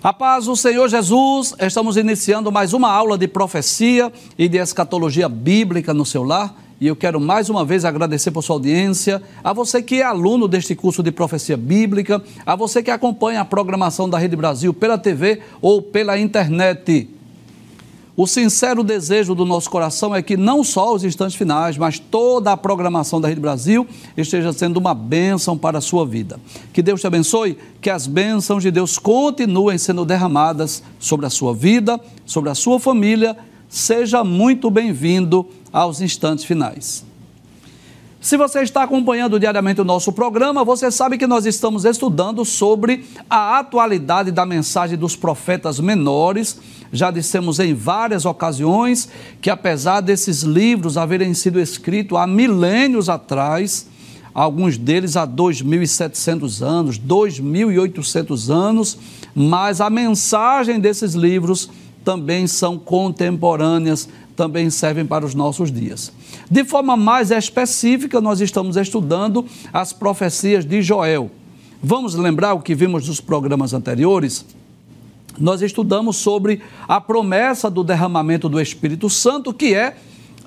A paz do Senhor Jesus, estamos iniciando mais uma aula de profecia e de escatologia bíblica no seu lar. E eu quero mais uma vez agradecer por sua audiência, a você que é aluno deste curso de profecia bíblica, a você que acompanha a programação da Rede Brasil pela TV ou pela internet. O sincero desejo do nosso coração é que não só os instantes finais, mas toda a programação da Rede Brasil esteja sendo uma bênção para a sua vida. Que Deus te abençoe, que as bênçãos de Deus continuem sendo derramadas sobre a sua vida, sobre a sua família. Seja muito bem-vindo aos instantes finais. Se você está acompanhando diariamente o nosso programa, você sabe que nós estamos estudando sobre a atualidade da mensagem dos profetas menores. Já dissemos em várias ocasiões que, apesar desses livros haverem sido escritos há milênios atrás, alguns deles há 2.700 anos, 2.800 anos, mas a mensagem desses livros também são contemporâneas também servem para os nossos dias. De forma mais específica, nós estamos estudando as profecias de Joel. Vamos lembrar o que vimos nos programas anteriores? Nós estudamos sobre a promessa do derramamento do Espírito Santo, que é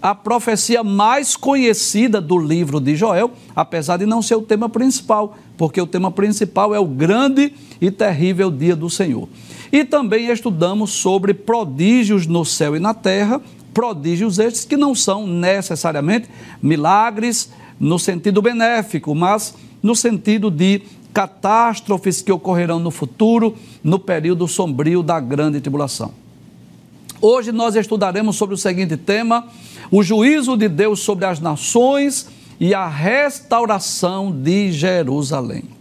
a profecia mais conhecida do livro de Joel, apesar de não ser o tema principal, porque o tema principal é o grande e terrível dia do Senhor. E também estudamos sobre prodígios no céu e na terra, prodígios estes que não são necessariamente milagres no sentido benéfico, mas no sentido de catástrofes que ocorrerão no futuro, no período sombrio da grande tribulação. Hoje nós estudaremos sobre o seguinte tema: o juízo de Deus sobre as nações e a restauração de Jerusalém.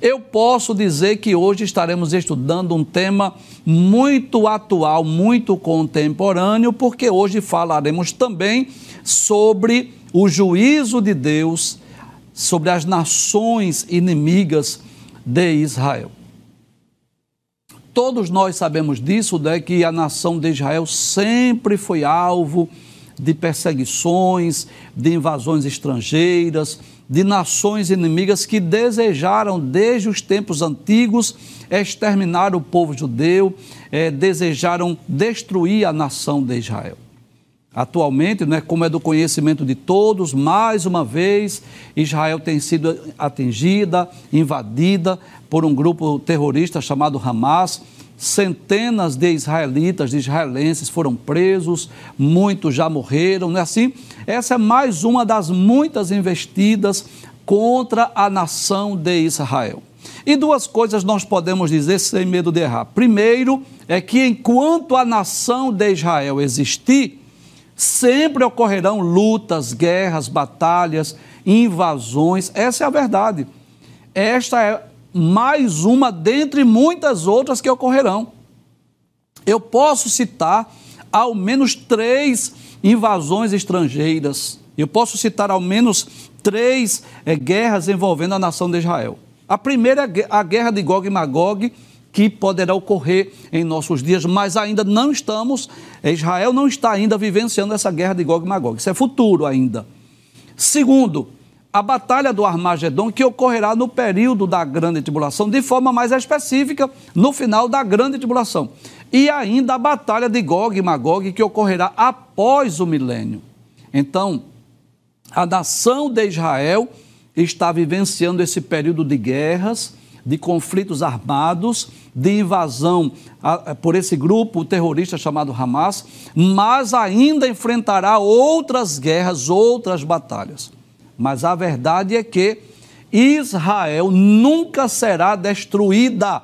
Eu posso dizer que hoje estaremos estudando um tema muito atual, muito contemporâneo, porque hoje falaremos também sobre o juízo de Deus sobre as nações inimigas de Israel. Todos nós sabemos disso, né, que a nação de Israel sempre foi alvo de perseguições, de invasões estrangeiras, de nações inimigas que desejaram, desde os tempos antigos, exterminar o povo judeu, é, desejaram destruir a nação de Israel. Atualmente, né, como é do conhecimento de todos, mais uma vez, Israel tem sido atingida, invadida por um grupo terrorista chamado Hamas centenas de israelitas, de israelenses foram presos, muitos já morreram, não é assim? Essa é mais uma das muitas investidas contra a nação de Israel. E duas coisas nós podemos dizer sem medo de errar. Primeiro, é que enquanto a nação de Israel existir, sempre ocorrerão lutas, guerras, batalhas, invasões. Essa é a verdade. Esta é mais uma dentre muitas outras que ocorrerão. Eu posso citar ao menos três invasões estrangeiras. Eu posso citar ao menos três é, guerras envolvendo a nação de Israel. A primeira é a guerra de Gog e Magog, que poderá ocorrer em nossos dias, mas ainda não estamos, eh, Israel não está ainda vivenciando essa guerra de Gog e Magog. Isso é futuro ainda. Segundo, a batalha do Armagedon, que ocorrerá no período da grande tribulação, de forma mais específica, no final da grande tribulação. E ainda a batalha de Gog e Magog, que ocorrerá após o milênio. Então, a nação de Israel está vivenciando esse período de guerras, de conflitos armados, de invasão por esse grupo terrorista chamado Hamas, mas ainda enfrentará outras guerras, outras batalhas. Mas a verdade é que Israel nunca será destruída.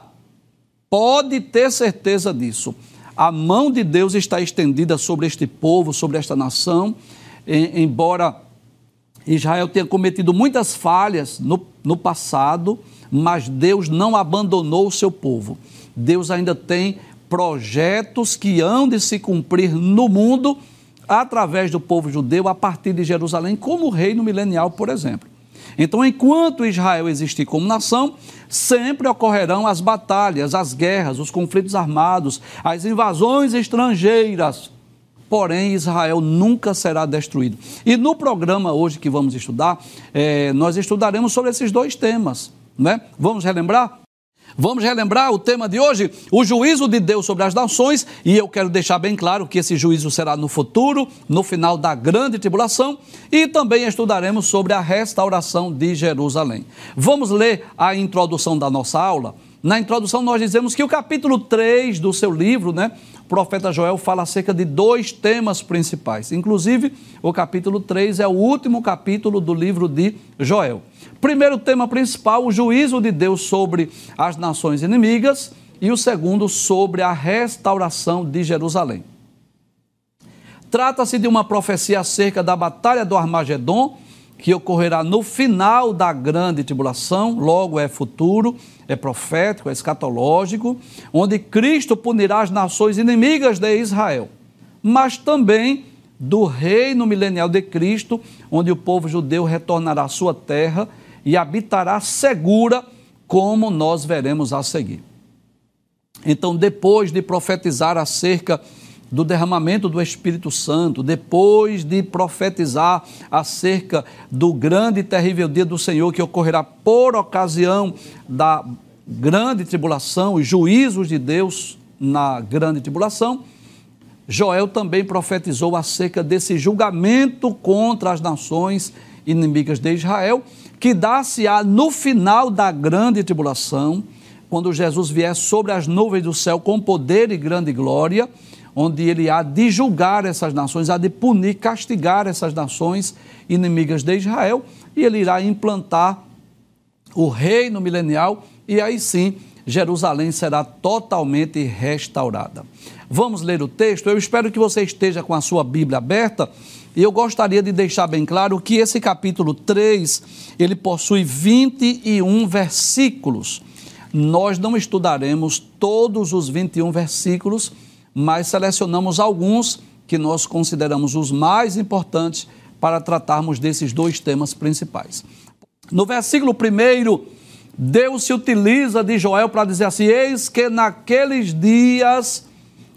Pode ter certeza disso. A mão de Deus está estendida sobre este povo, sobre esta nação, embora Israel tenha cometido muitas falhas no, no passado, mas Deus não abandonou o seu povo. Deus ainda tem projetos que hão de se cumprir no mundo através do povo judeu a partir de Jerusalém, como reino milenial, por exemplo. Então, enquanto Israel existir como nação, sempre ocorrerão as batalhas, as guerras, os conflitos armados, as invasões estrangeiras. Porém, Israel nunca será destruído. E no programa hoje que vamos estudar, é, nós estudaremos sobre esses dois temas. Né? Vamos relembrar? Vamos relembrar o tema de hoje, o juízo de Deus sobre as nações, e eu quero deixar bem claro que esse juízo será no futuro, no final da grande tribulação, e também estudaremos sobre a restauração de Jerusalém. Vamos ler a introdução da nossa aula? Na introdução nós dizemos que o capítulo 3 do seu livro, né, o profeta Joel fala acerca de dois temas principais. Inclusive, o capítulo 3 é o último capítulo do livro de Joel. Primeiro tema principal, o juízo de Deus sobre as nações inimigas, e o segundo, sobre a restauração de Jerusalém. Trata-se de uma profecia acerca da batalha do Armagedon, que ocorrerá no final da grande tribulação, logo é futuro, é profético, é escatológico, onde Cristo punirá as nações inimigas de Israel, mas também do reino milenial de Cristo, onde o povo judeu retornará à sua terra e habitará segura, como nós veremos a seguir. Então, depois de profetizar acerca do derramamento do Espírito Santo, depois de profetizar acerca do grande e terrível dia do Senhor que ocorrerá por ocasião da grande tribulação, os juízos de Deus na grande tribulação, Joel também profetizou acerca desse julgamento contra as nações inimigas de Israel que dá-se-á no final da grande tribulação, quando Jesus vier sobre as nuvens do céu com poder e grande glória, onde ele há de julgar essas nações, há de punir, castigar essas nações inimigas de Israel, e ele irá implantar o reino milenial, e aí sim Jerusalém será totalmente restaurada. Vamos ler o texto? Eu espero que você esteja com a sua Bíblia aberta e eu gostaria de deixar bem claro que esse capítulo 3, ele possui 21 versículos. Nós não estudaremos todos os 21 versículos, mas selecionamos alguns que nós consideramos os mais importantes para tratarmos desses dois temas principais. No versículo 1, Deus se utiliza de Joel para dizer assim: Eis que naqueles dias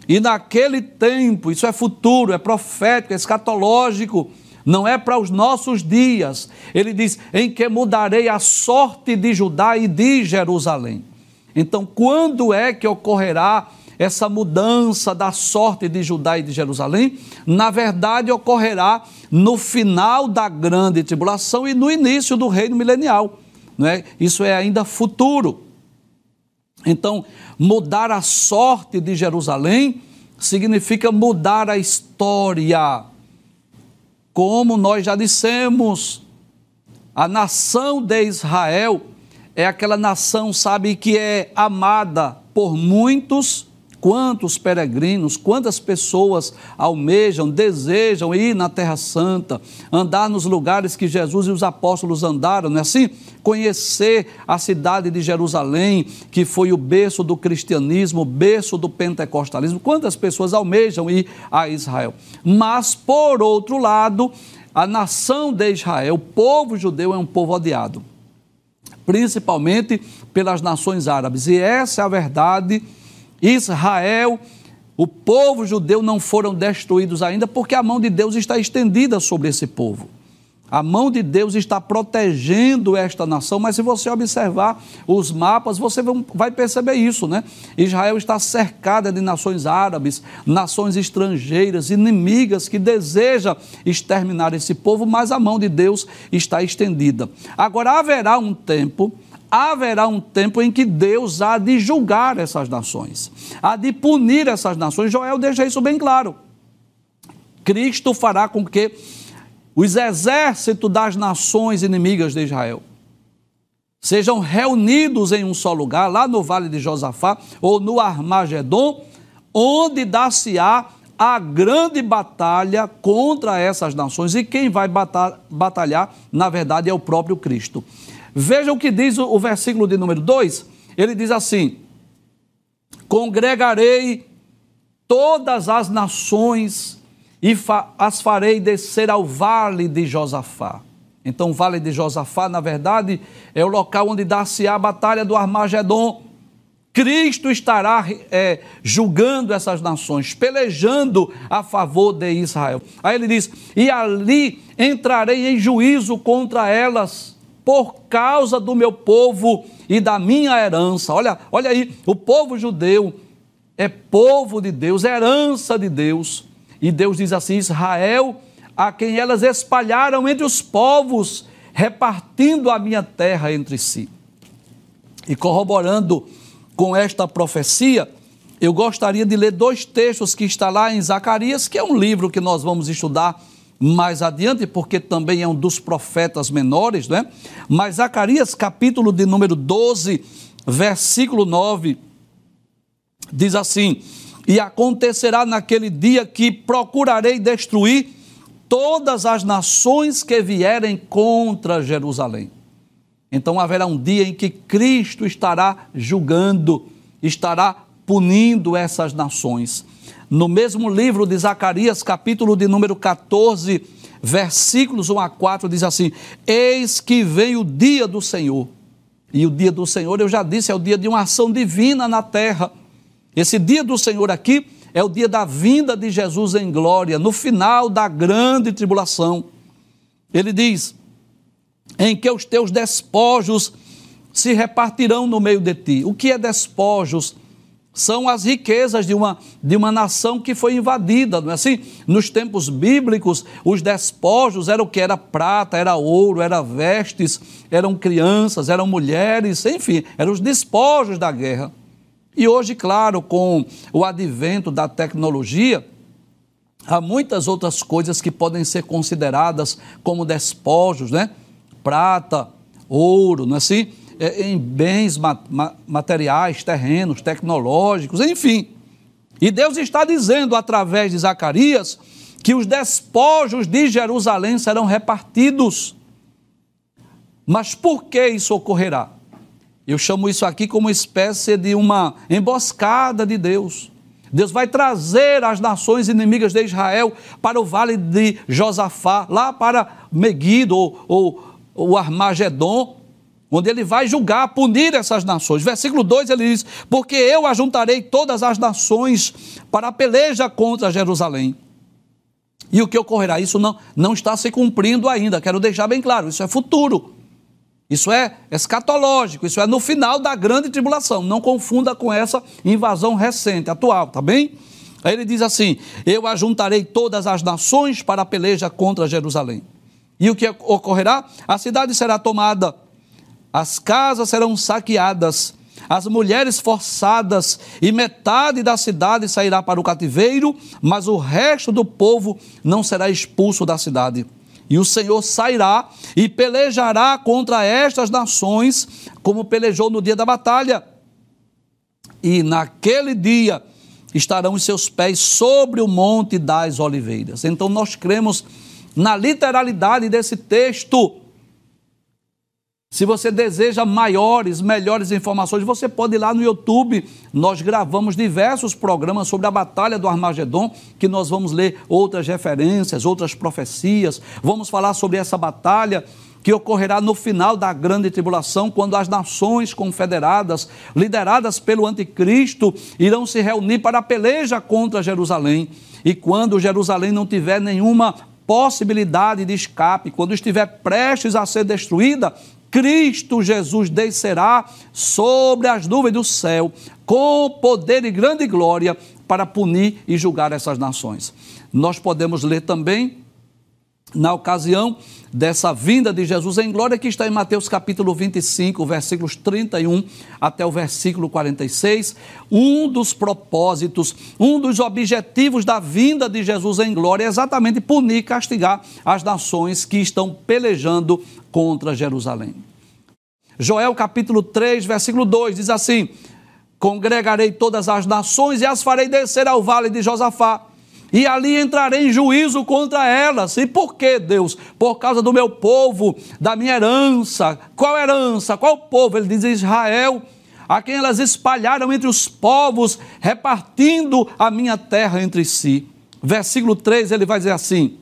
e naquele tempo, isso é futuro, é profético, é escatológico, não é para os nossos dias. Ele diz: em que mudarei a sorte de Judá e de Jerusalém. Então, quando é que ocorrerá essa mudança da sorte de Judá e de Jerusalém? Na verdade, ocorrerá no final da grande tribulação e no início do reino milenial. Não é? Isso é ainda futuro. Então, mudar a sorte de Jerusalém significa mudar a história. Como nós já dissemos, a nação de Israel é aquela nação, sabe, que é amada por muitos Quantos peregrinos, quantas pessoas almejam, desejam ir na Terra Santa, andar nos lugares que Jesus e os apóstolos andaram, não é assim? Conhecer a cidade de Jerusalém, que foi o berço do cristianismo, o berço do pentecostalismo. Quantas pessoas almejam ir a Israel? Mas, por outro lado, a nação de Israel, o povo judeu é um povo odiado, principalmente pelas nações árabes. E essa é a verdade Israel, o povo judeu não foram destruídos ainda porque a mão de Deus está estendida sobre esse povo. A mão de Deus está protegendo esta nação, mas se você observar os mapas, você vai perceber isso, né? Israel está cercada de nações árabes, nações estrangeiras, inimigas que desejam exterminar esse povo, mas a mão de Deus está estendida. Agora haverá um tempo haverá um tempo em que Deus há de julgar essas nações, há de punir essas nações. Joel deixa isso bem claro. Cristo fará com que os exércitos das nações inimigas de Israel sejam reunidos em um só lugar, lá no vale de Josafá ou no Armagedon, onde dar-se-á a grande batalha contra essas nações. E quem vai batalhar, na verdade, é o próprio Cristo. Veja o que diz o versículo de número 2. Ele diz assim: Congregarei todas as nações e fa as farei descer ao vale de Josafá. Então, o vale de Josafá, na verdade, é o local onde dá-se a batalha do Armagedon. Cristo estará é, julgando essas nações, pelejando a favor de Israel. Aí ele diz: E ali entrarei em juízo contra elas por causa do meu povo e da minha herança. Olha, olha aí, o povo judeu é povo de Deus, é herança de Deus. E Deus diz assim: Israel, a quem elas espalharam entre os povos, repartindo a minha terra entre si. E corroborando com esta profecia, eu gostaria de ler dois textos que está lá em Zacarias, que é um livro que nós vamos estudar mais adiante, porque também é um dos profetas menores, né? Mas Zacarias, capítulo de número 12, versículo 9, diz assim: E acontecerá naquele dia que procurarei destruir todas as nações que vierem contra Jerusalém. Então haverá um dia em que Cristo estará julgando, estará punindo essas nações. No mesmo livro de Zacarias, capítulo de número 14, versículos 1 a 4, diz assim: Eis que vem o dia do Senhor. E o dia do Senhor, eu já disse, é o dia de uma ação divina na terra. Esse dia do Senhor aqui é o dia da vinda de Jesus em glória, no final da grande tribulação. Ele diz: em que os teus despojos se repartirão no meio de ti. O que é despojos? São as riquezas de uma, de uma nação que foi invadida, não é assim? Nos tempos bíblicos, os despojos eram o que? Era prata, era ouro, era vestes, eram crianças, eram mulheres, enfim, eram os despojos da guerra. E hoje, claro, com o advento da tecnologia, há muitas outras coisas que podem ser consideradas como despojos, né? Prata, ouro, não é assim? É, em bens materiais, terrenos, tecnológicos, enfim. E Deus está dizendo através de Zacarias que os despojos de Jerusalém serão repartidos. Mas por que isso ocorrerá? Eu chamo isso aqui como espécie de uma emboscada de Deus. Deus vai trazer as nações inimigas de Israel para o vale de Josafá, lá para Meguido ou, ou, ou Armagedon, onde ele vai julgar, punir essas nações. Versículo 2 ele diz: Porque eu ajuntarei todas as nações para a peleja contra Jerusalém. E o que ocorrerá? Isso não, não está se cumprindo ainda, quero deixar bem claro, isso é futuro. Isso é escatológico, isso é no final da grande tribulação. Não confunda com essa invasão recente, atual, tá bem? Aí ele diz assim: Eu ajuntarei todas as nações para a peleja contra Jerusalém. E o que ocorrerá? A cidade será tomada, as casas serão saqueadas, as mulheres forçadas, e metade da cidade sairá para o cativeiro, mas o resto do povo não será expulso da cidade. E o Senhor sairá e pelejará contra estas nações, como pelejou no dia da batalha. E naquele dia estarão os seus pés sobre o monte das oliveiras. Então nós cremos na literalidade desse texto. Se você deseja maiores, melhores informações, você pode ir lá no YouTube. Nós gravamos diversos programas sobre a Batalha do Armagedon, que nós vamos ler outras referências, outras profecias. Vamos falar sobre essa batalha que ocorrerá no final da grande tribulação, quando as nações confederadas, lideradas pelo anticristo, irão se reunir para a peleja contra Jerusalém. E quando Jerusalém não tiver nenhuma possibilidade de escape, quando estiver prestes a ser destruída, Cristo Jesus descerá sobre as nuvens do céu com poder e grande glória para punir e julgar essas nações. Nós podemos ler também na ocasião dessa vinda de Jesus em glória, que está em Mateus capítulo 25, versículos 31 até o versículo 46. Um dos propósitos, um dos objetivos da vinda de Jesus em glória é exatamente punir e castigar as nações que estão pelejando contra Jerusalém. Joel capítulo 3, versículo 2 diz assim: Congregarei todas as nações e as farei descer ao vale de Josafá e ali entrarei em juízo contra elas. E por que, Deus? Por causa do meu povo, da minha herança. Qual herança? Qual povo? Ele diz Israel, a quem elas espalharam entre os povos, repartindo a minha terra entre si. Versículo 3, ele vai dizer assim: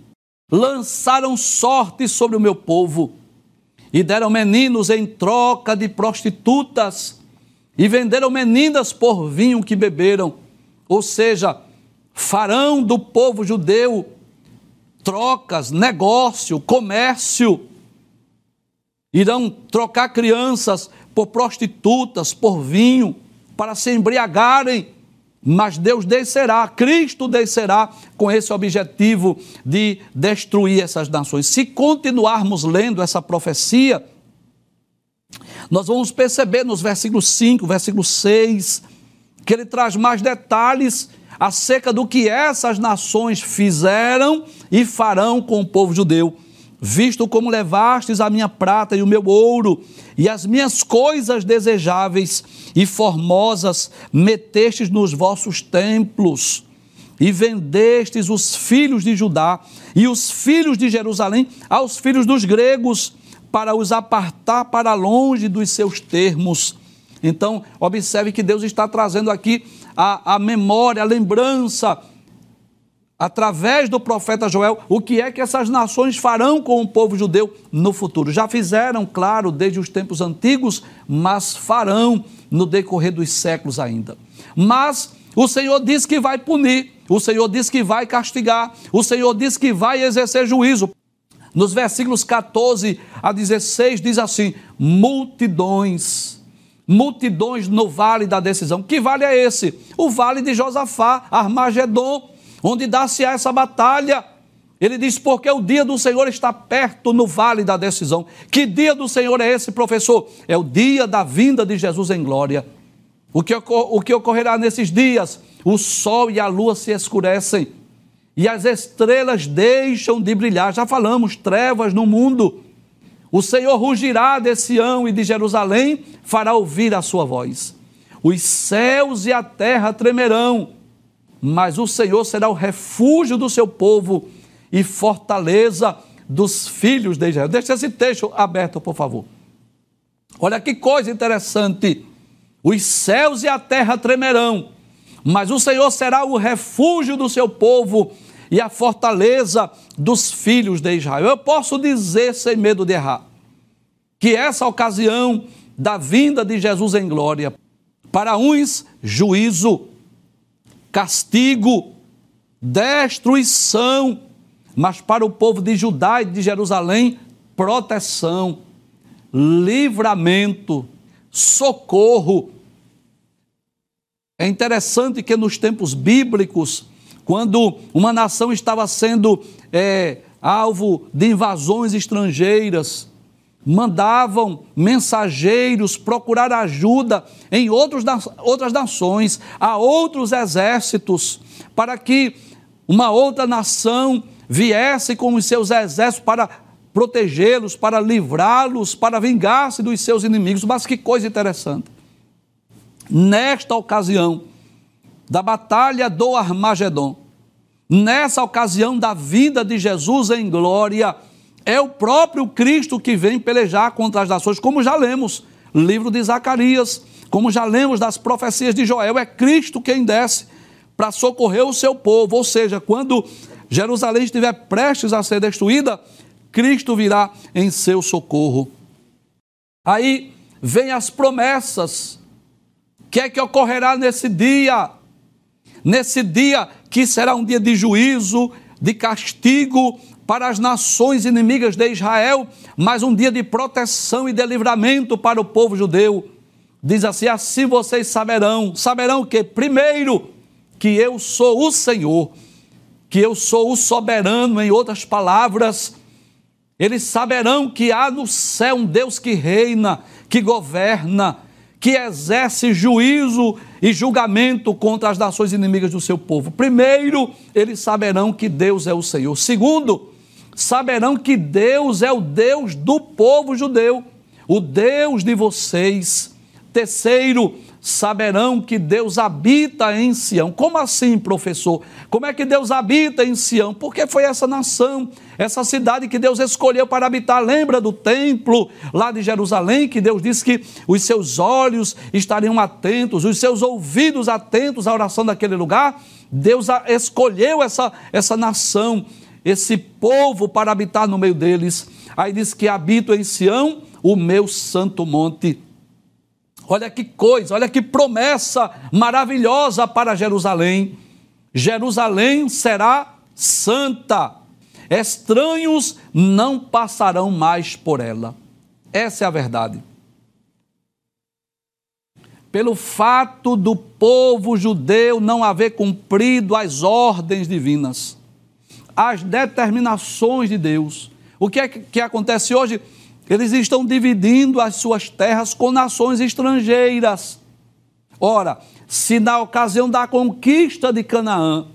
Lançaram sorte sobre o meu povo e deram meninos em troca de prostitutas e venderam meninas por vinho que beberam. Ou seja, farão do povo judeu trocas, negócio, comércio. irão trocar crianças por prostitutas, por vinho, para se embriagarem, mas Deus descerá, Cristo descerá com esse objetivo de destruir essas nações. Se continuarmos lendo essa profecia, nós vamos perceber nos versículos 5, versículo 6, que ele traz mais detalhes acerca do que essas nações fizeram e farão com o povo judeu visto como levastes a minha prata e o meu ouro, e as minhas coisas desejáveis e formosas metestes nos vossos templos, e vendestes os filhos de Judá e os filhos de Jerusalém aos filhos dos gregos, para os apartar para longe dos seus termos. Então, observe que Deus está trazendo aqui a, a memória, a lembrança através do profeta Joel, o que é que essas nações farão com o povo judeu no futuro. Já fizeram, claro, desde os tempos antigos, mas farão no decorrer dos séculos ainda. Mas o Senhor diz que vai punir, o Senhor diz que vai castigar, o Senhor diz que vai exercer juízo. Nos versículos 14 a 16 diz assim: multidões multidões no vale da decisão. Que vale é esse? O vale de Josafá, Armagedon onde dá-se a essa batalha. Ele diz: porque o dia do Senhor está perto no vale da decisão. Que dia do Senhor é esse, professor? É o dia da vinda de Jesus em glória. O que, o que ocorrerá nesses dias? O sol e a lua se escurecem e as estrelas deixam de brilhar. Já falamos, trevas no mundo. O Senhor rugirá de Sião e de Jerusalém, fará ouvir a sua voz. Os céus e a terra tremerão mas o Senhor será o refúgio do seu povo e fortaleza dos filhos de Israel. Deixa esse texto aberto, por favor. Olha que coisa interessante. Os céus e a terra tremerão, mas o Senhor será o refúgio do seu povo e a fortaleza dos filhos de Israel. Eu posso dizer, sem medo de errar, que essa ocasião da vinda de Jesus em glória, para uns, juízo, castigo, destruição, mas para o povo de Judá e de Jerusalém, proteção, livramento, socorro. É interessante que nos tempos bíblicos, quando uma nação estava sendo é, alvo de invasões estrangeiras, mandavam mensageiros procurar ajuda em outros, outras nações, a outros exércitos, para que uma outra nação viesse com os seus exércitos para protegê-los, para livrá-los, para vingar-se dos seus inimigos. Mas que coisa interessante. Nesta ocasião da batalha do Armagedon, nessa ocasião da vinda de Jesus em glória, é o próprio Cristo que vem pelejar contra as nações, como já lemos, livro de Zacarias, como já lemos das profecias de Joel, é Cristo quem desce para socorrer o seu povo, ou seja, quando Jerusalém estiver prestes a ser destruída, Cristo virá em seu socorro. Aí vem as promessas. O que é que ocorrerá nesse dia? Nesse dia que será um dia de juízo, de castigo, para as nações inimigas de Israel, mas um dia de proteção e de livramento para o povo judeu. Diz assim: assim vocês saberão, saberão que, primeiro, que eu sou o Senhor, que eu sou o soberano, em outras palavras, eles saberão que há no céu um Deus que reina, que governa, que exerce juízo e julgamento contra as nações inimigas do seu povo. Primeiro, eles saberão que Deus é o Senhor. Segundo, saberão que Deus é o Deus do povo judeu, o Deus de vocês. Terceiro, saberão que Deus habita em Sião. Como assim, professor? Como é que Deus habita em Sião? Porque foi essa nação, essa cidade que Deus escolheu para habitar. Lembra do templo lá de Jerusalém, que Deus disse que os seus olhos estariam atentos, os seus ouvidos atentos à oração daquele lugar? Deus escolheu essa, essa nação esse povo para habitar no meio deles. Aí diz que habito em Sião, o meu santo monte. Olha que coisa, olha que promessa maravilhosa para Jerusalém. Jerusalém será santa. Estranhos não passarão mais por ela. Essa é a verdade. Pelo fato do povo judeu não haver cumprido as ordens divinas, as determinações de Deus. O que é que acontece hoje? Eles estão dividindo as suas terras com nações estrangeiras. Ora, se na ocasião da conquista de Canaã,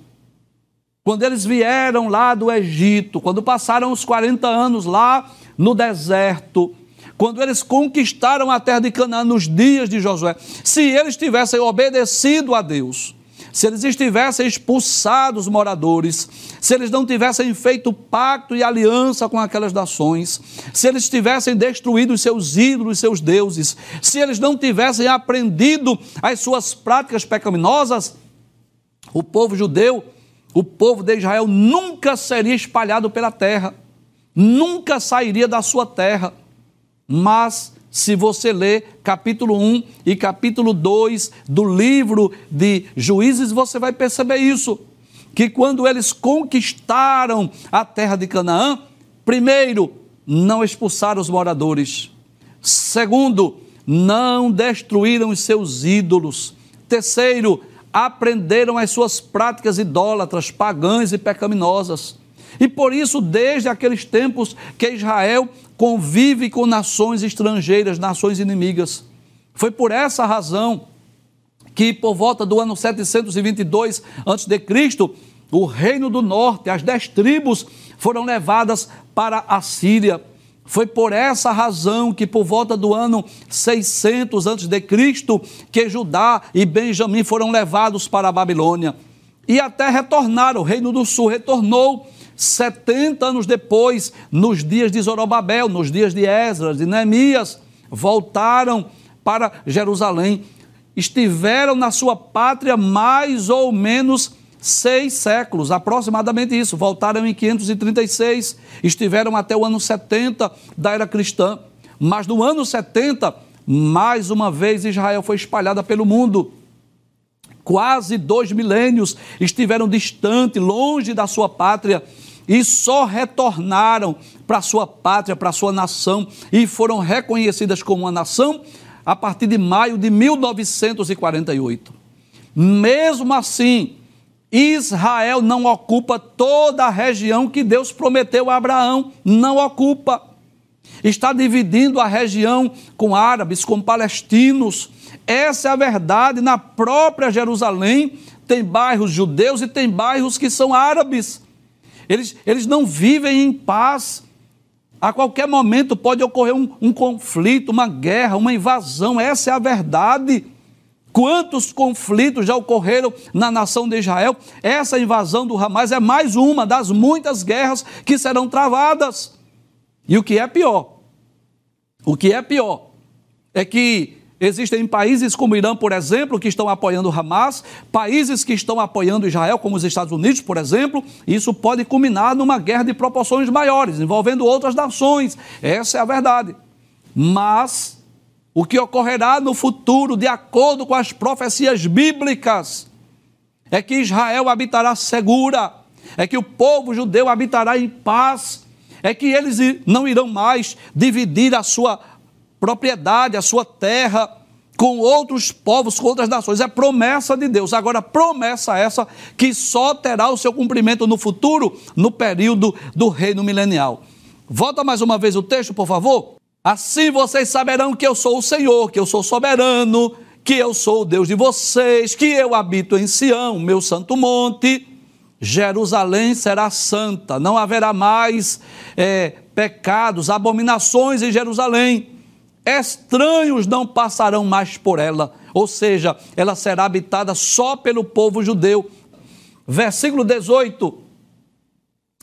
quando eles vieram lá do Egito, quando passaram os 40 anos lá no deserto, quando eles conquistaram a terra de Canaã nos dias de Josué, se eles tivessem obedecido a Deus, se eles estivessem expulsados os moradores, se eles não tivessem feito pacto e aliança com aquelas nações, se eles tivessem destruído os seus ídolos, seus deuses, se eles não tivessem aprendido as suas práticas pecaminosas, o povo judeu, o povo de Israel nunca seria espalhado pela terra, nunca sairia da sua terra. Mas se você ler capítulo 1 e capítulo 2 do livro de Juízes, você vai perceber isso. Que quando eles conquistaram a terra de Canaã, primeiro, não expulsaram os moradores. Segundo, não destruíram os seus ídolos. Terceiro, aprenderam as suas práticas idólatras, pagãs e pecaminosas. E por isso, desde aqueles tempos que Israel convive com nações estrangeiras, nações inimigas. Foi por essa razão que, por volta do ano 722 a.C., o reino do norte, as dez tribos, foram levadas para a Síria. Foi por essa razão que, por volta do ano 600 a.C., que Judá e Benjamim foram levados para a Babilônia. E até retornaram, o reino do sul retornou 70 anos depois, nos dias de Zorobabel, nos dias de Esdras, de Neemias, voltaram para Jerusalém. Estiveram na sua pátria mais ou menos seis séculos, aproximadamente isso. Voltaram em 536, estiveram até o ano 70 da era cristã. Mas no ano 70, mais uma vez Israel foi espalhada pelo mundo. Quase dois milênios estiveram distante, longe da sua pátria e só retornaram para sua pátria, para sua nação e foram reconhecidas como uma nação a partir de maio de 1948. Mesmo assim, Israel não ocupa toda a região que Deus prometeu a Abraão, não ocupa. Está dividindo a região com árabes, com palestinos. Essa é a verdade. Na própria Jerusalém tem bairros judeus e tem bairros que são árabes. Eles, eles não vivem em paz. A qualquer momento pode ocorrer um, um conflito, uma guerra, uma invasão. Essa é a verdade. Quantos conflitos já ocorreram na nação de Israel? Essa invasão do Hamas é mais uma das muitas guerras que serão travadas. E o que é pior? O que é pior é que Existem países como o Irã, por exemplo, que estão apoiando Hamas, países que estão apoiando Israel, como os Estados Unidos, por exemplo. Isso pode culminar numa guerra de proporções maiores, envolvendo outras nações. Essa é a verdade. Mas o que ocorrerá no futuro, de acordo com as profecias bíblicas, é que Israel habitará segura, é que o povo judeu habitará em paz, é que eles não irão mais dividir a sua propriedade, a sua terra com outros povos, com outras nações. É promessa de Deus. Agora, promessa essa que só terá o seu cumprimento no futuro, no período do reino milenial. Volta mais uma vez o texto, por favor. Assim vocês saberão que eu sou o Senhor, que eu sou soberano, que eu sou o Deus de vocês, que eu habito em Sião, meu santo monte. Jerusalém será santa, não haverá mais é, pecados, abominações em Jerusalém estranhos não passarão mais por ela, ou seja, ela será habitada só pelo povo judeu. Versículo 18: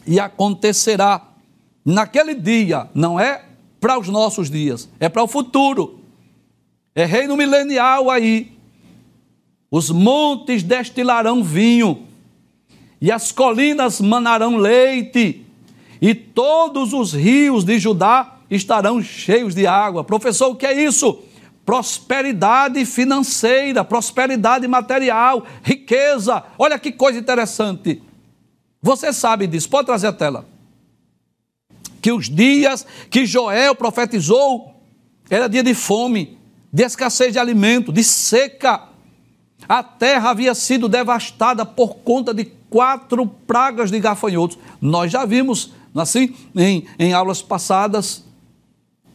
E acontecerá naquele dia, não é para os nossos dias, é para o futuro, é reino milenial aí. Os montes destilarão vinho, e as colinas manarão leite, e todos os rios de Judá estarão cheios de água. Professor, o que é isso? Prosperidade financeira, prosperidade material, riqueza. Olha que coisa interessante. Você sabe disso, pode trazer a tela. Que os dias que Joel profetizou Era dia de fome, de escassez de alimento, de seca. A terra havia sido devastada por conta de quatro pragas de gafanhotos. Nós já vimos, assim, em, em aulas passadas,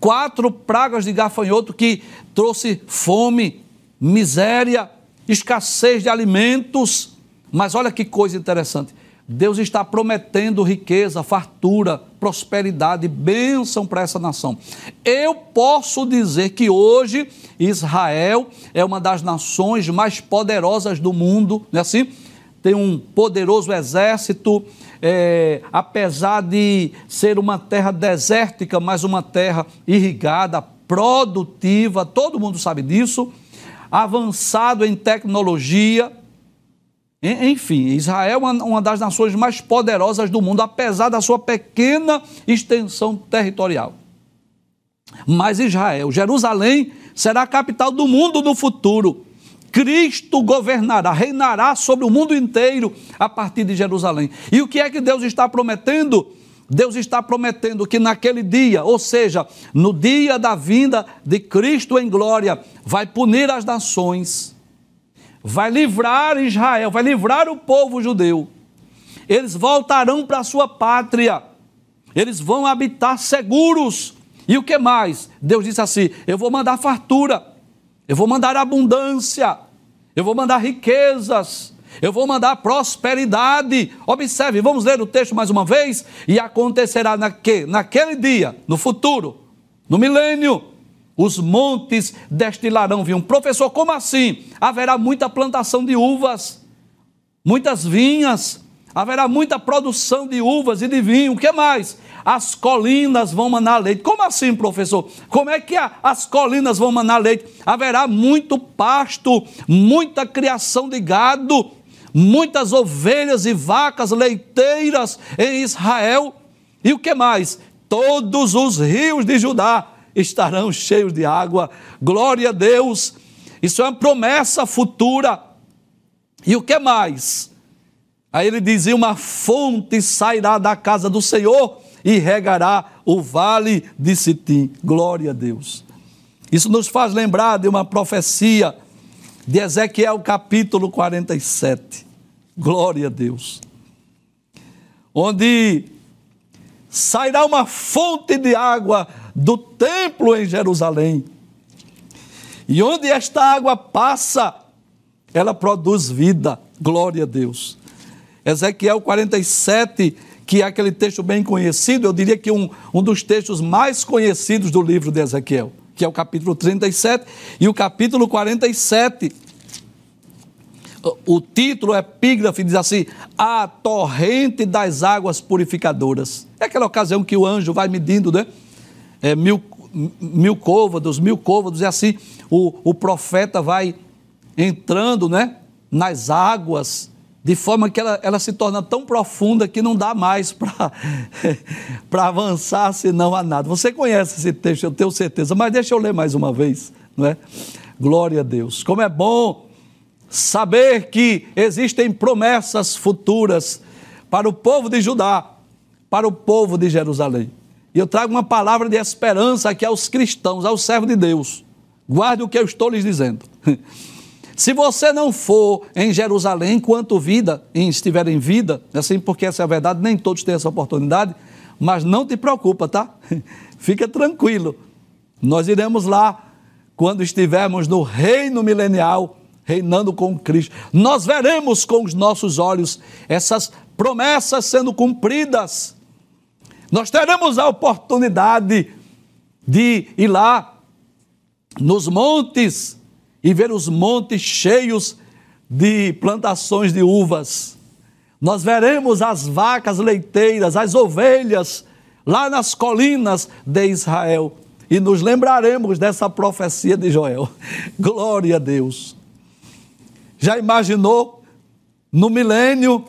quatro pragas de gafanhoto que trouxe fome, miséria, escassez de alimentos. Mas olha que coisa interessante. Deus está prometendo riqueza, fartura, prosperidade, bênção para essa nação. Eu posso dizer que hoje Israel é uma das nações mais poderosas do mundo, não é assim? Tem um poderoso exército, é, apesar de ser uma terra desértica, mas uma terra irrigada, produtiva, todo mundo sabe disso, avançado em tecnologia, enfim, Israel é uma, uma das nações mais poderosas do mundo, apesar da sua pequena extensão territorial. Mas Israel, Jerusalém, será a capital do mundo no futuro. Cristo governará, reinará sobre o mundo inteiro a partir de Jerusalém. E o que é que Deus está prometendo? Deus está prometendo que naquele dia, ou seja, no dia da vinda de Cristo em glória, vai punir as nações vai livrar Israel, vai livrar o povo judeu. Eles voltarão para a sua pátria, eles vão habitar seguros. E o que mais? Deus disse assim: Eu vou mandar fartura, eu vou mandar abundância, eu vou mandar riquezas, eu vou mandar prosperidade. Observe, vamos ler o texto mais uma vez. E acontecerá naque, naquele dia, no futuro, no milênio, os montes destilarão vinho. Professor, como assim? Haverá muita plantação de uvas, muitas vinhas, haverá muita produção de uvas e de vinho. O que mais? As colinas vão manar leite. Como assim, professor? Como é que a, as colinas vão manar leite? Haverá muito pasto, muita criação de gado, muitas ovelhas e vacas leiteiras em Israel. E o que mais? Todos os rios de Judá estarão cheios de água. Glória a Deus. Isso é uma promessa futura. E o que mais? Aí ele dizia: Uma fonte sairá da casa do Senhor e regará o vale de Sitim. Glória a Deus. Isso nos faz lembrar de uma profecia de Ezequiel capítulo 47. Glória a Deus. Onde sairá uma fonte de água do templo em Jerusalém. E onde esta água passa, ela produz vida. Glória a Deus. Ezequiel 47, que é aquele texto bem conhecido, eu diria que um, um dos textos mais conhecidos do livro de Ezequiel, que é o capítulo 37 e o capítulo 47. O título, o epígrafe, diz assim: A torrente das águas purificadoras. É aquela ocasião que o anjo vai medindo, né? é, mil, mil côvados, mil côvados, e assim o, o profeta vai entrando né, nas águas, de forma que ela, ela se torna tão profunda que não dá mais para avançar, senão a nada. Você conhece esse texto, eu tenho certeza, mas deixa eu ler mais uma vez, não é? Glória a Deus. Como é bom saber que existem promessas futuras para o povo de Judá, para o povo de Jerusalém. E eu trago uma palavra de esperança aqui aos cristãos, aos servos de Deus. Guarde o que eu estou lhes dizendo. Se você não for em Jerusalém enquanto vida, estiver em vida, assim porque essa é a verdade, nem todos têm essa oportunidade, mas não te preocupa, tá? Fica tranquilo. Nós iremos lá quando estivermos no reino milenial, reinando com Cristo. Nós veremos com os nossos olhos essas promessas sendo cumpridas nós teremos a oportunidade de ir lá nos montes e ver os montes cheios de plantações de uvas. Nós veremos as vacas leiteiras, as ovelhas lá nas colinas de Israel e nos lembraremos dessa profecia de Joel. Glória a Deus. Já imaginou no milênio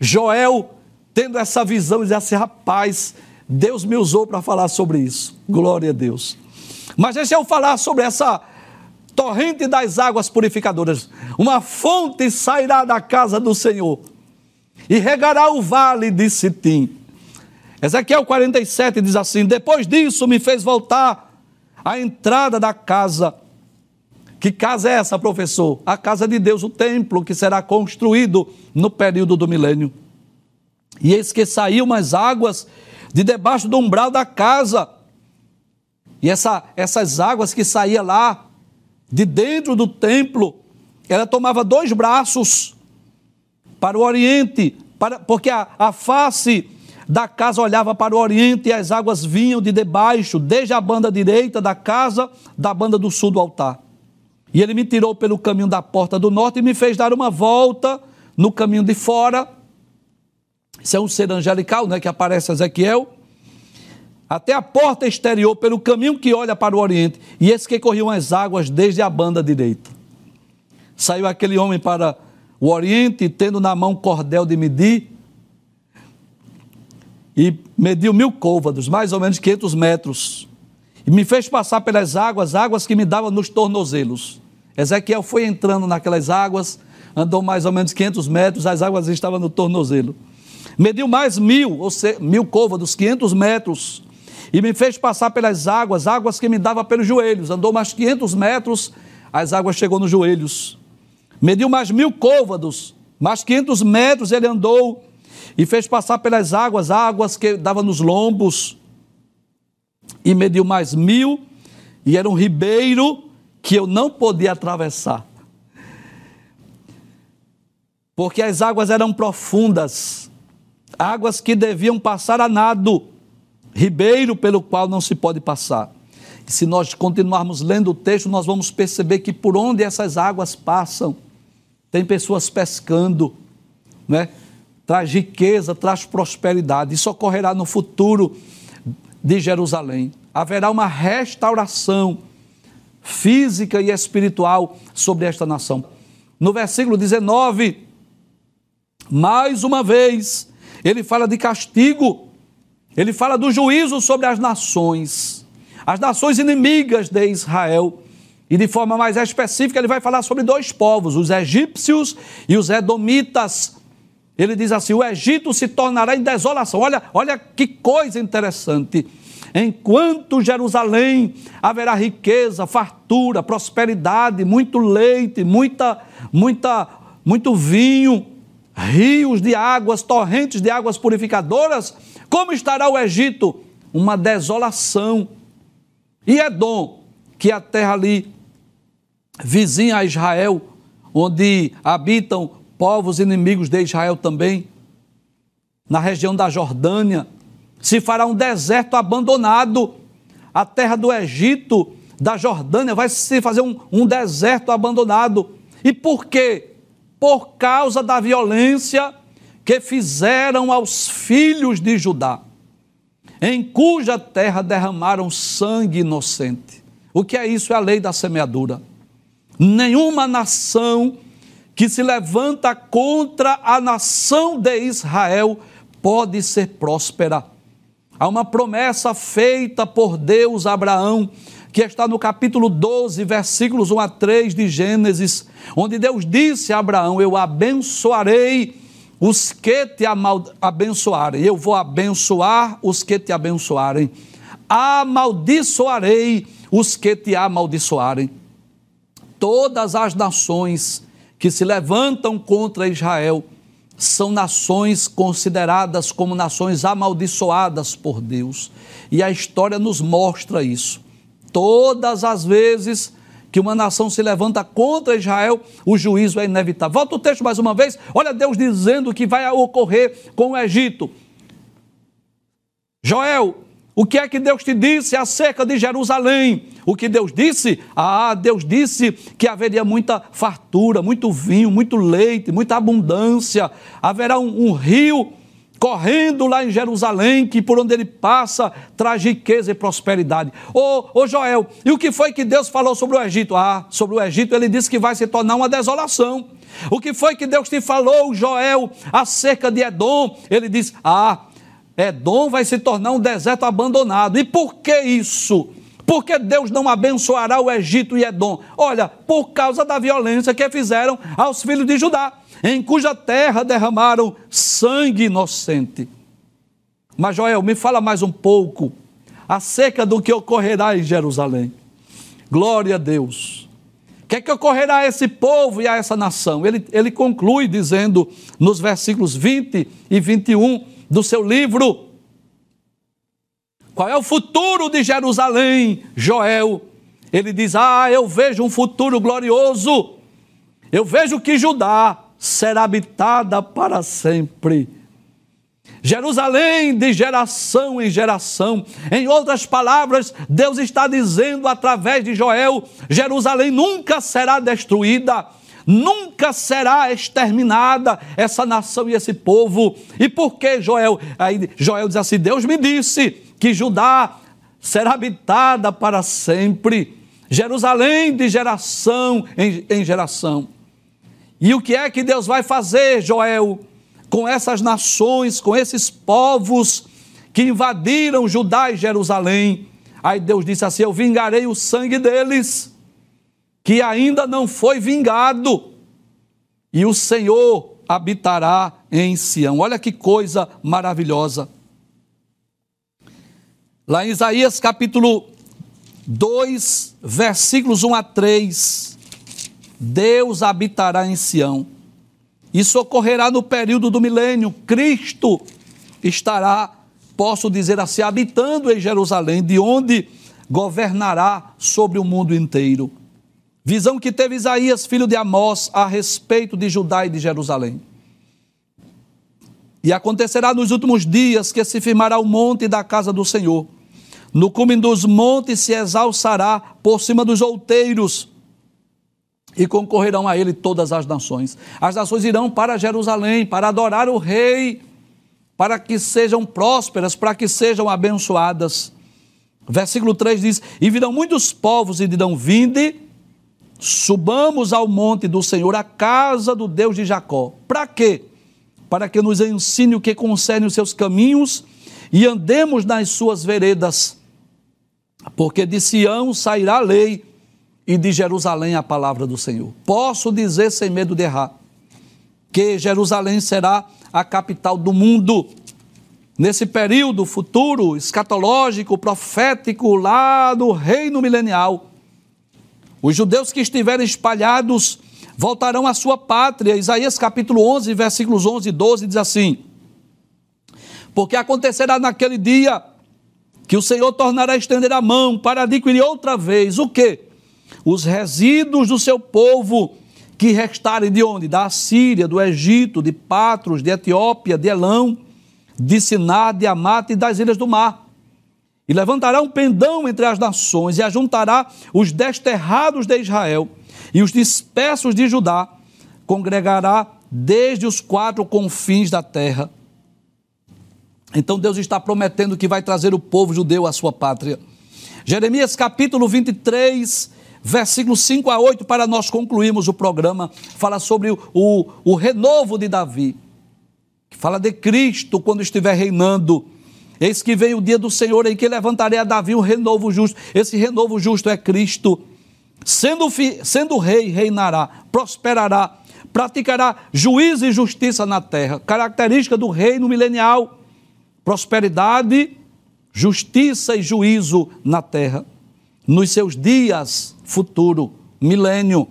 Joel tendo essa visão e dizer assim: rapaz, Deus me usou para falar sobre isso. Glória a Deus. Mas deixa eu falar sobre essa torrente das águas purificadoras. Uma fonte sairá da casa do Senhor e regará o vale de Sitim. Ezequiel 47 diz assim: Depois disso me fez voltar a entrada da casa. Que casa é essa, professor? A casa de Deus, o templo que será construído no período do milênio. E eis que saíam as águas de debaixo do umbral da casa. E essa, essas águas que saíam lá de dentro do templo, ela tomava dois braços para o oriente, para, porque a, a face da casa olhava para o oriente e as águas vinham de debaixo, desde a banda direita da casa, da banda do sul do altar. E ele me tirou pelo caminho da porta do norte e me fez dar uma volta no caminho de fora. Isso é um ser angelical, né, que aparece Ezequiel. Até a porta exterior, pelo caminho que olha para o oriente. E esse que corriam as águas desde a banda direita. Saiu aquele homem para o oriente, tendo na mão cordel de medir, e mediu mil côvados, mais ou menos 500 metros, e me fez passar pelas águas, águas que me davam nos tornozelos. Ezequiel foi entrando naquelas águas, andou mais ou menos 500 metros, as águas estavam no tornozelo. Mediu mais mil, ou seja, mil côvados, 500 metros, e me fez passar pelas águas, águas que me davam pelos joelhos. Andou mais 500 metros, as águas chegou nos joelhos. Mediu mais mil côvados, mais 500 metros ele andou e fez passar pelas águas, águas que dava nos lombos, e mediu mais mil, e era um ribeiro que eu não podia atravessar. Porque as águas eram profundas, águas que deviam passar a nado, ribeiro pelo qual não se pode passar. E se nós continuarmos lendo o texto, nós vamos perceber que por onde essas águas passam, tem pessoas pescando, né? traz riqueza, traz prosperidade. Isso ocorrerá no futuro de Jerusalém. Haverá uma restauração física e espiritual sobre esta nação. No versículo 19, mais uma vez, ele fala de castigo, ele fala do juízo sobre as nações, as nações inimigas de Israel. E de forma mais específica, ele vai falar sobre dois povos, os egípcios e os edomitas. Ele diz assim: o Egito se tornará em desolação. Olha, olha que coisa interessante. Enquanto Jerusalém haverá riqueza, fartura, prosperidade, muito leite, muita, muita, muito vinho, rios de águas, torrentes de águas purificadoras, como estará o Egito? Uma desolação. E Edom, que é a terra ali vizinha a Israel, onde habitam povos inimigos de Israel também, na região da Jordânia, se fará um deserto abandonado. A terra do Egito, da Jordânia, vai se fazer um, um deserto abandonado. E por quê? Por causa da violência que fizeram aos filhos de Judá, em cuja terra derramaram sangue inocente. O que é isso? É a lei da semeadura. Nenhuma nação que se levanta contra a nação de Israel pode ser próspera. Há uma promessa feita por Deus a Abraão, que está no capítulo 12, versículos 1 a 3 de Gênesis, onde Deus disse a Abraão: Eu abençoarei os que te abençoarem, eu vou abençoar os que te abençoarem, amaldiçoarei os que te amaldiçoarem. Todas as nações que se levantam contra Israel são nações consideradas como nações amaldiçoadas por Deus. E a história nos mostra isso. Todas as vezes que uma nação se levanta contra Israel, o juízo é inevitável. Volta o texto mais uma vez. Olha Deus dizendo que vai ocorrer com o Egito. Joel, o que é que Deus te disse acerca de Jerusalém? O que Deus disse? Ah, Deus disse que haveria muita fartura, muito vinho, muito leite, muita abundância. Haverá um, um rio correndo lá em Jerusalém, que por onde ele passa traz riqueza e prosperidade. Ô, ô Joel, e o que foi que Deus falou sobre o Egito? Ah, sobre o Egito ele disse que vai se tornar uma desolação. O que foi que Deus te falou, Joel, acerca de Edom? Ele disse: Ah, Edom vai se tornar um deserto abandonado. E por que isso? Por que Deus não abençoará o Egito e Edom? Olha, por causa da violência que fizeram aos filhos de Judá, em cuja terra derramaram sangue inocente. Mas Joel, me fala mais um pouco acerca do que ocorrerá em Jerusalém. Glória a Deus. O que é que ocorrerá a esse povo e a essa nação? Ele, ele conclui dizendo nos versículos 20 e 21 do seu livro: Qual é o futuro de Jerusalém, Joel? Ele diz: Ah, eu vejo um futuro glorioso. Eu vejo que Judá será habitada para sempre. Jerusalém de geração em geração. Em outras palavras, Deus está dizendo através de Joel: Jerusalém nunca será destruída, nunca será exterminada essa nação e esse povo. E por que Joel? Aí Joel diz assim: Deus me disse que Judá será habitada para sempre. Jerusalém de geração em, em geração. E o que é que Deus vai fazer, Joel, com essas nações, com esses povos que invadiram Judá e Jerusalém? Aí Deus disse assim: Eu vingarei o sangue deles, que ainda não foi vingado, e o Senhor habitará em Sião. Olha que coisa maravilhosa. Lá em Isaías capítulo 2, versículos 1 a 3. Deus habitará em Sião. Isso ocorrerá no período do milênio. Cristo estará, posso dizer assim, habitando em Jerusalém, de onde governará sobre o mundo inteiro. Visão que teve Isaías, filho de Amós, a respeito de Judá e de Jerusalém. E acontecerá nos últimos dias que se firmará o monte da casa do Senhor. No cume dos montes se exalçará por cima dos outeiros e concorrerão a ele todas as nações. As nações irão para Jerusalém para adorar o rei, para que sejam prósperas, para que sejam abençoadas. Versículo 3 diz: E virão muitos povos e dirão: Vinde, subamos ao monte do Senhor, a casa do Deus de Jacó. Para quê? Para que nos ensine o que concerne os seus caminhos e andemos nas suas veredas. Porque de Sião sairá a lei e de Jerusalém a palavra do Senhor. Posso dizer sem medo de errar que Jerusalém será a capital do mundo. Nesse período futuro, escatológico, profético, lá no reino milenial, os judeus que estiverem espalhados voltarão à sua pátria. Isaías capítulo 11, versículos 11 e 12 diz assim: Porque acontecerá naquele dia que o Senhor tornará a estender a mão para adquirir outra vez o que? Os resíduos do seu povo que restarem de onde? Da Síria, do Egito, de Patros, de Etiópia, de Elão, de Siná, de Amate e das ilhas do mar. E levantará um pendão entre as nações e ajuntará os desterrados de Israel e os dispersos de Judá, congregará desde os quatro confins da terra. Então Deus está prometendo que vai trazer o povo judeu à sua pátria. Jeremias capítulo 23, versículos 5 a 8, para nós concluirmos o programa, fala sobre o, o, o renovo de Davi, que fala de Cristo quando estiver reinando. Eis que vem o dia do Senhor em que levantarei a Davi um renovo justo. Esse renovo justo é Cristo. Sendo, fi, sendo rei, reinará, prosperará, praticará juízo e justiça na terra. Característica do reino milenial: prosperidade, justiça e juízo na terra. Nos seus dias futuro, milênio.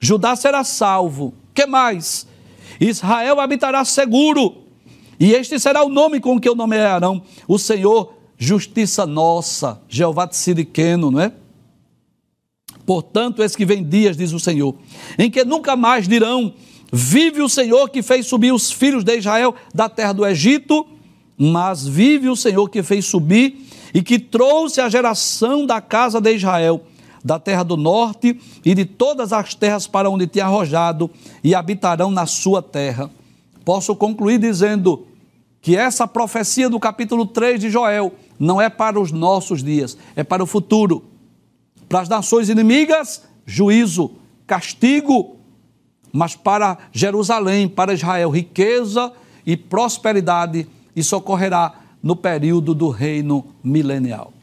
Judá será salvo. Que mais? Israel habitará seguro. E este será o nome com que o nomearão o Senhor, justiça nossa, Jeová Tsiriqueno, não é? Portanto, eis que vem dias, diz o Senhor, em que nunca mais dirão: Vive o Senhor que fez subir os filhos de Israel da terra do Egito, mas vive o Senhor que fez subir e que trouxe a geração da casa de Israel da terra do norte e de todas as terras para onde te arrojado, e habitarão na sua terra. Posso concluir dizendo que essa profecia do capítulo 3 de Joel não é para os nossos dias, é para o futuro. Para as nações inimigas, juízo, castigo, mas para Jerusalém, para Israel, riqueza e prosperidade, isso ocorrerá no período do reino milenial.